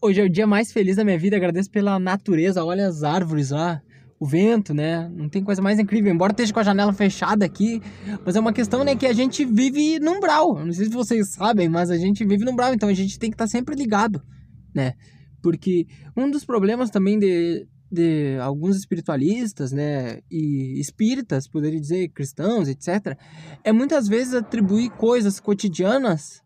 Hoje é o dia mais feliz da minha vida, agradeço pela natureza, olha as árvores lá, o vento, né? Não tem coisa mais incrível, embora esteja com a janela fechada aqui, mas é uma questão, né, que a gente vive num brau. Não sei se vocês sabem, mas a gente vive num brau, então a gente tem que estar tá sempre ligado, né? Porque um dos problemas também de, de alguns espiritualistas, né, e espíritas, poderia dizer, cristãos, etc., é muitas vezes atribuir coisas cotidianas,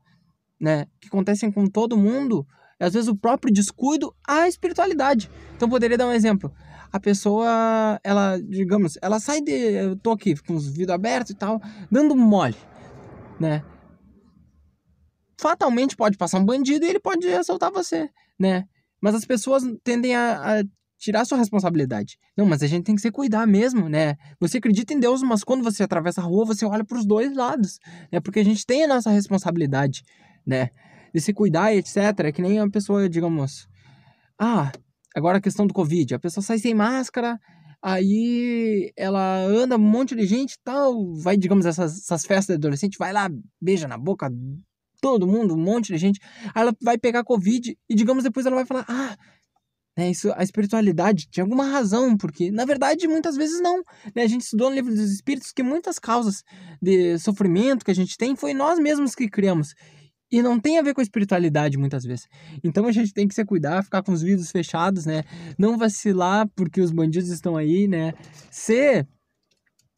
né, que acontecem com todo mundo, às vezes o próprio descuido à espiritualidade. Então poderia dar um exemplo. A pessoa, ela, digamos, ela sai de, eu tô aqui com os vidros abertos e tal, dando mole, né? Fatalmente pode passar um bandido e ele pode assaltar você, né? Mas as pessoas tendem a, a tirar sua responsabilidade. Não, mas a gente tem que se cuidar mesmo, né? Você acredita em Deus, mas quando você atravessa a rua, você olha para os dois lados, né? Porque a gente tem a nossa responsabilidade, né? De se cuidar etc. É que nem a pessoa, digamos, ah, agora a questão do Covid, a pessoa sai sem máscara, aí ela anda um monte de gente tal, vai, digamos, essas, essas festas de adolescente, vai lá, beija na boca todo mundo, um monte de gente, aí ela vai pegar Covid e, digamos, depois ela vai falar, ah, né, isso, a espiritualidade tinha alguma razão, porque na verdade muitas vezes não. Né? A gente estudou no livro dos Espíritos que muitas causas de sofrimento que a gente tem foi nós mesmos que criamos. E não tem a ver com espiritualidade muitas vezes. Então a gente tem que se cuidar, ficar com os vidros fechados, né? Não vacilar porque os bandidos estão aí, né? Ser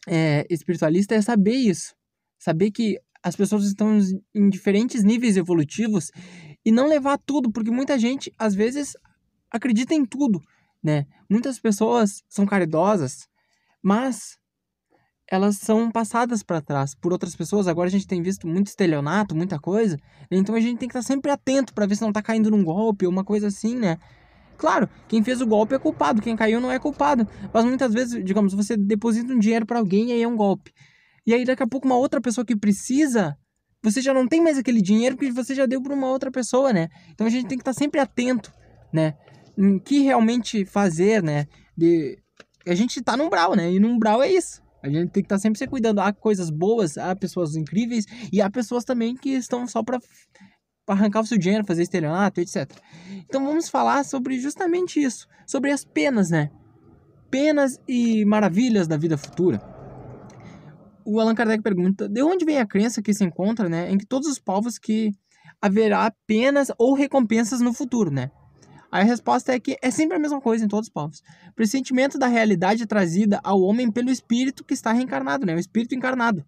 é, espiritualista é saber isso. Saber que as pessoas estão em diferentes níveis evolutivos e não levar tudo, porque muita gente, às vezes, acredita em tudo, né? Muitas pessoas são caridosas, mas elas são passadas para trás por outras pessoas. Agora a gente tem visto muito estelionato, muita coisa. Então a gente tem que estar tá sempre atento para ver se não está caindo num golpe ou uma coisa assim, né? Claro, quem fez o golpe é culpado, quem caiu não é culpado. Mas muitas vezes, digamos, você deposita um dinheiro para alguém e aí é um golpe. E aí daqui a pouco uma outra pessoa que precisa, você já não tem mais aquele dinheiro porque você já deu para uma outra pessoa, né? Então a gente tem que estar tá sempre atento, né? Em que realmente fazer, né? De a gente tá num brau, né? E num brau é isso. A gente tem que estar tá sempre se cuidando. Há coisas boas, há pessoas incríveis e há pessoas também que estão só para arrancar o seu dinheiro, fazer estelionato, etc. Então vamos falar sobre justamente isso, sobre as penas, né? Penas e maravilhas da vida futura. O Allan Kardec pergunta: de onde vem a crença que se encontra, né, em que todos os povos que haverá penas ou recompensas no futuro, né? A resposta é que é sempre a mesma coisa em todos os povos. Pressentimento da realidade trazida ao homem pelo espírito que está reencarnado, né? O espírito encarnado.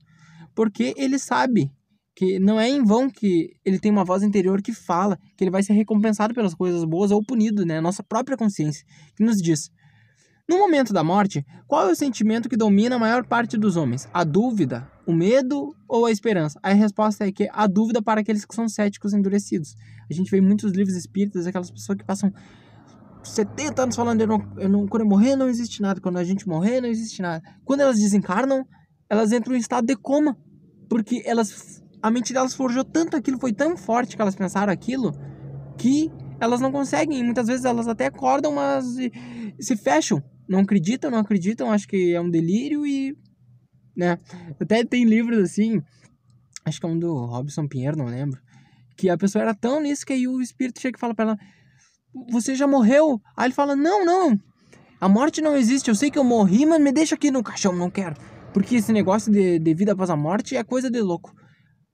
Porque ele sabe que não é em vão que ele tem uma voz interior que fala que ele vai ser recompensado pelas coisas boas ou punido, né? Nossa própria consciência que nos diz: no momento da morte, qual é o sentimento que domina a maior parte dos homens? A dúvida, o medo ou a esperança? A resposta é que a dúvida para aqueles que são céticos endurecidos. A gente vê muitos livros espíritas aquelas pessoas que passam 70 anos falando eu não, eu não, quando eu morrer não existe nada, quando a gente morrer não existe nada. Quando elas desencarnam, elas entram em estado de coma, porque elas a mente delas forjou tanto aquilo, foi tão forte que elas pensaram aquilo que elas não conseguem, muitas vezes elas até acordam, mas se fecham não acreditam, não acreditam, acho que é um delírio e. né? Até tem livros assim, acho que é um do Robson Pinheiro, não lembro, que a pessoa era tão nisso que aí o espírito chega e fala pra ela: Você já morreu? Aí ele fala: Não, não, a morte não existe, eu sei que eu morri, mas me deixa aqui no caixão, não quero. Porque esse negócio de, de vida após a morte é coisa de louco.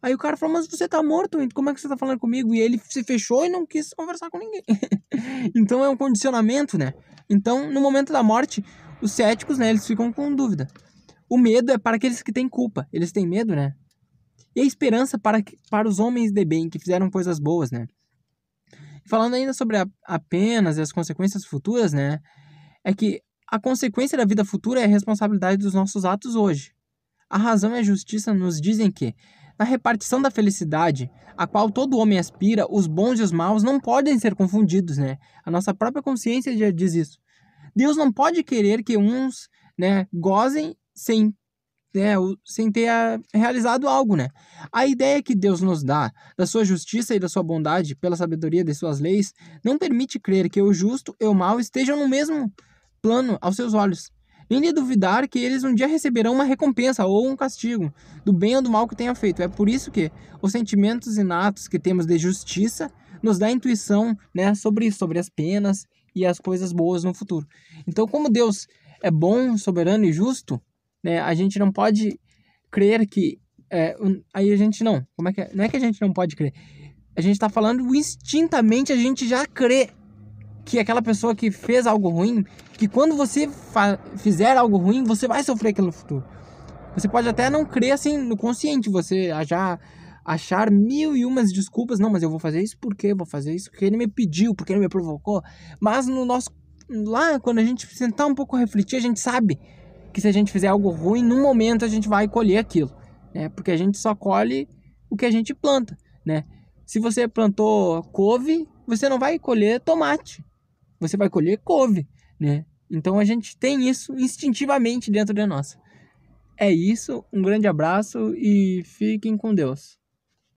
Aí o cara falou, mas você tá morto, como é que você tá falando comigo? E ele se fechou e não quis conversar com ninguém. então é um condicionamento, né? Então, no momento da morte, os céticos, né, eles ficam com dúvida. O medo é para aqueles que têm culpa. Eles têm medo, né? E a esperança para, para os homens de bem que fizeram coisas boas, né? Falando ainda sobre a, a penas e as consequências futuras, né? É que a consequência da vida futura é a responsabilidade dos nossos atos hoje. A razão e a justiça nos dizem que na repartição da felicidade, a qual todo homem aspira, os bons e os maus não podem ser confundidos, né? A nossa própria consciência já diz isso. Deus não pode querer que uns, né, gozem sem né, sem ter a, realizado algo, né? A ideia que Deus nos dá da sua justiça e da sua bondade pela sabedoria de suas leis não permite crer que o justo e o mal estejam no mesmo plano aos seus olhos nem de duvidar que eles um dia receberão uma recompensa ou um castigo, do bem ou do mal que tenha feito. É por isso que os sentimentos inatos que temos de justiça nos dá intuição, né, sobre, sobre as penas e as coisas boas no futuro. Então, como Deus é bom, soberano e justo, né, a gente não pode crer que é, aí a gente não, como é que é? Não é que a gente não pode crer. A gente está falando instintamente a gente já crê que aquela pessoa que fez algo ruim, que quando você fizer algo ruim, você vai sofrer aquilo no futuro. Você pode até não crer assim no consciente, você já achar mil e umas desculpas, não, mas eu vou fazer isso porque vou fazer isso porque ele me pediu, porque ele me provocou. Mas no nosso lá quando a gente sentar um pouco refletir, a gente sabe que se a gente fizer algo ruim, num momento a gente vai colher aquilo, né? Porque a gente só colhe o que a gente planta, né? Se você plantou couve, você não vai colher tomate. Você vai colher couve, né? Então a gente tem isso instintivamente dentro de nós. É isso, um grande abraço e fiquem com Deus.